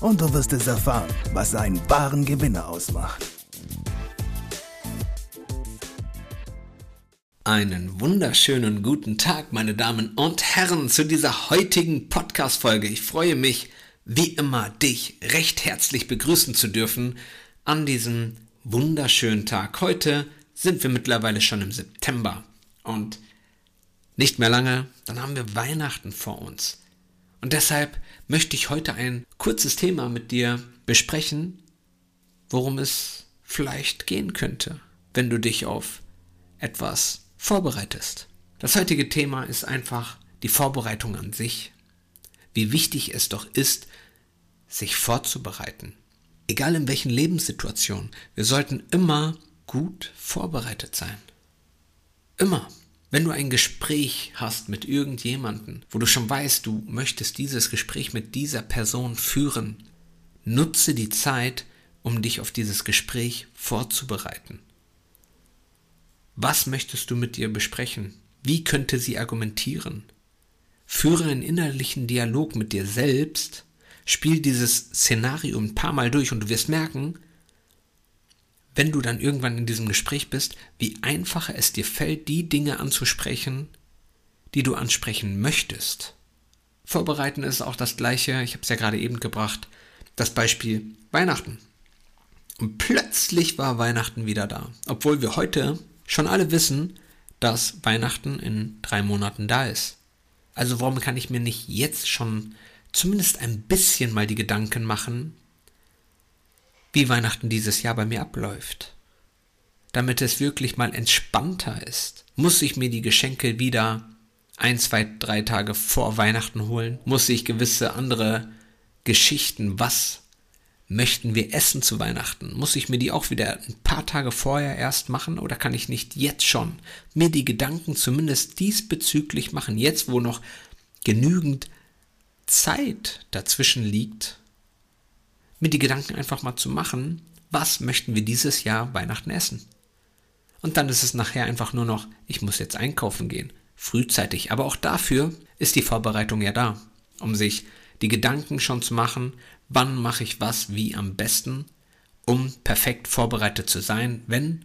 und du wirst es erfahren, was einen wahren Gewinner ausmacht. Einen wunderschönen guten Tag, meine Damen und Herren, zu dieser heutigen Podcast-Folge. Ich freue mich, wie immer, dich recht herzlich begrüßen zu dürfen an diesem wunderschönen Tag. Heute sind wir mittlerweile schon im September und nicht mehr lange, dann haben wir Weihnachten vor uns. Und deshalb möchte ich heute ein kurzes Thema mit dir besprechen, worum es vielleicht gehen könnte, wenn du dich auf etwas vorbereitest. Das heutige Thema ist einfach die Vorbereitung an sich. Wie wichtig es doch ist, sich vorzubereiten. Egal in welchen Lebenssituationen, wir sollten immer gut vorbereitet sein. Immer. Wenn du ein Gespräch hast mit irgendjemandem, wo du schon weißt, du möchtest dieses Gespräch mit dieser Person führen, nutze die Zeit, um dich auf dieses Gespräch vorzubereiten. Was möchtest du mit ihr besprechen? Wie könnte sie argumentieren? Führe einen innerlichen Dialog mit dir selbst, spiel dieses Szenario ein paar Mal durch und du wirst merken, wenn du dann irgendwann in diesem Gespräch bist, wie einfacher es dir fällt, die Dinge anzusprechen, die du ansprechen möchtest. Vorbereiten ist auch das gleiche, ich habe es ja gerade eben gebracht, das Beispiel Weihnachten. Und plötzlich war Weihnachten wieder da, obwohl wir heute schon alle wissen, dass Weihnachten in drei Monaten da ist. Also warum kann ich mir nicht jetzt schon zumindest ein bisschen mal die Gedanken machen, wie Weihnachten dieses Jahr bei mir abläuft. Damit es wirklich mal entspannter ist, muss ich mir die Geschenke wieder ein, zwei, drei Tage vor Weihnachten holen, muss ich gewisse andere Geschichten, was möchten wir essen zu Weihnachten, muss ich mir die auch wieder ein paar Tage vorher erst machen oder kann ich nicht jetzt schon mir die Gedanken zumindest diesbezüglich machen, jetzt wo noch genügend Zeit dazwischen liegt, mir die Gedanken einfach mal zu machen, was möchten wir dieses Jahr Weihnachten essen? Und dann ist es nachher einfach nur noch, ich muss jetzt einkaufen gehen, frühzeitig. Aber auch dafür ist die Vorbereitung ja da, um sich die Gedanken schon zu machen, wann mache ich was wie am besten, um perfekt vorbereitet zu sein, wenn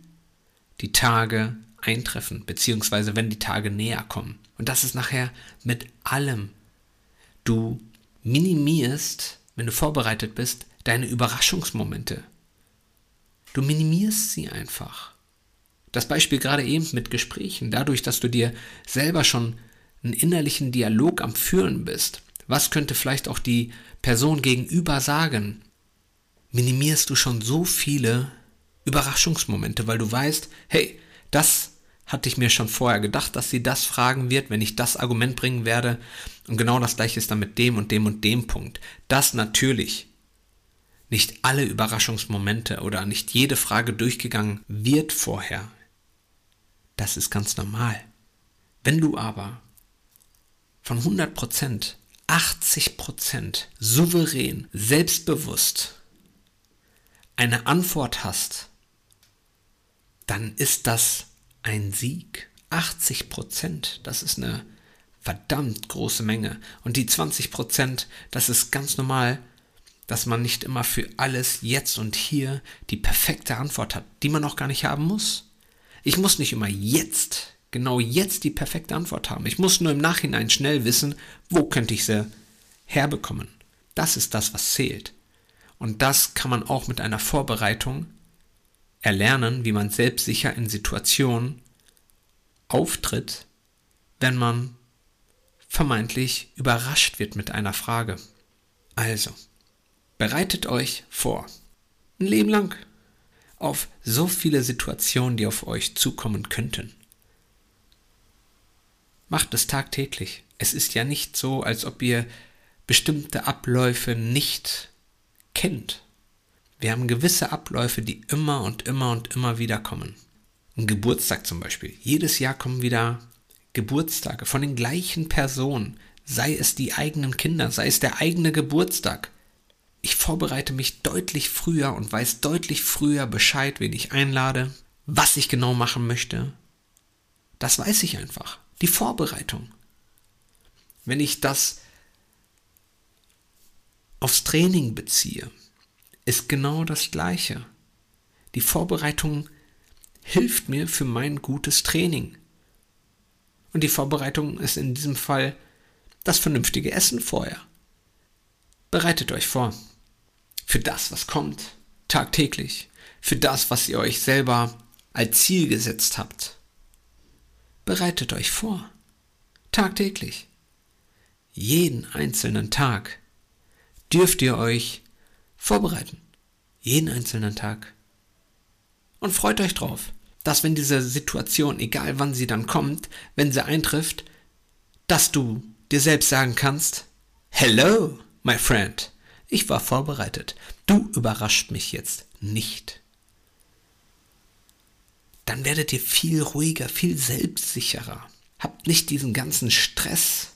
die Tage eintreffen, beziehungsweise wenn die Tage näher kommen. Und das ist nachher mit allem. Du minimierst, wenn du vorbereitet bist, deine Überraschungsmomente. Du minimierst sie einfach. Das Beispiel gerade eben mit Gesprächen, dadurch, dass du dir selber schon einen innerlichen Dialog am Führen bist. Was könnte vielleicht auch die Person gegenüber sagen? Minimierst du schon so viele Überraschungsmomente, weil du weißt, hey, das hatte ich mir schon vorher gedacht, dass sie das fragen wird, wenn ich das Argument bringen werde. Und genau das gleiche ist dann mit dem und dem und dem Punkt. Das natürlich nicht alle Überraschungsmomente oder nicht jede Frage durchgegangen wird vorher. Das ist ganz normal. Wenn du aber von 100 Prozent 80 Prozent souverän, selbstbewusst eine Antwort hast, dann ist das ein Sieg. 80 Prozent, das ist eine verdammt große Menge. Und die 20 Prozent, das ist ganz normal, dass man nicht immer für alles jetzt und hier die perfekte Antwort hat, die man auch gar nicht haben muss. Ich muss nicht immer jetzt, genau jetzt die perfekte Antwort haben. Ich muss nur im Nachhinein schnell wissen, wo könnte ich sie herbekommen. Das ist das, was zählt. Und das kann man auch mit einer Vorbereitung erlernen, wie man selbstsicher in Situationen auftritt, wenn man vermeintlich überrascht wird mit einer Frage. Also, Bereitet euch vor. Ein Leben lang. Auf so viele Situationen, die auf euch zukommen könnten. Macht es tagtäglich. Es ist ja nicht so, als ob ihr bestimmte Abläufe nicht kennt. Wir haben gewisse Abläufe, die immer und immer und immer wieder kommen. Ein Geburtstag zum Beispiel. Jedes Jahr kommen wieder Geburtstage von den gleichen Personen. Sei es die eigenen Kinder, sei es der eigene Geburtstag. Ich vorbereite mich deutlich früher und weiß deutlich früher Bescheid, wen ich einlade, was ich genau machen möchte. Das weiß ich einfach. Die Vorbereitung. Wenn ich das aufs Training beziehe, ist genau das Gleiche. Die Vorbereitung hilft mir für mein gutes Training. Und die Vorbereitung ist in diesem Fall das vernünftige Essen vorher. Bereitet euch vor. Für das, was kommt, tagtäglich. Für das, was ihr euch selber als Ziel gesetzt habt. Bereitet euch vor. Tagtäglich. Jeden einzelnen Tag dürft ihr euch vorbereiten. Jeden einzelnen Tag. Und freut euch drauf, dass wenn diese Situation, egal wann sie dann kommt, wenn sie eintrifft, dass du dir selbst sagen kannst, Hello, my friend, ich war vorbereitet. Du überrascht mich jetzt nicht. Dann werdet ihr viel ruhiger, viel selbstsicherer. Habt nicht diesen ganzen Stress.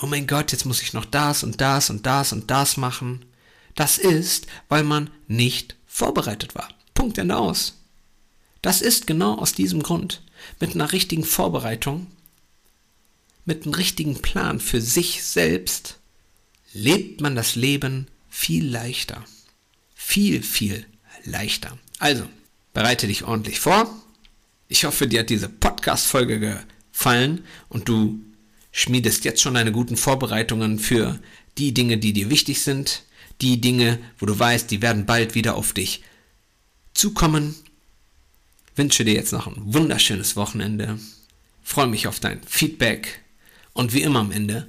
Oh mein Gott, jetzt muss ich noch das und das und das und das machen. Das ist, weil man nicht vorbereitet war. Punkt Ende aus. Das ist genau aus diesem Grund. Mit einer richtigen Vorbereitung, mit einem richtigen Plan für sich selbst, lebt man das Leben viel leichter. Viel, viel leichter. Also, bereite dich ordentlich vor. Ich hoffe, dir hat diese Podcast-Folge gefallen und du schmiedest jetzt schon deine guten Vorbereitungen für die Dinge, die dir wichtig sind die Dinge, wo du weißt, die werden bald wieder auf dich zukommen. Wünsche dir jetzt noch ein wunderschönes Wochenende. Freue mich auf dein Feedback. Und wie immer am Ende,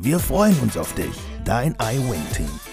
Wir freuen uns auf dich, dein iWin-Team.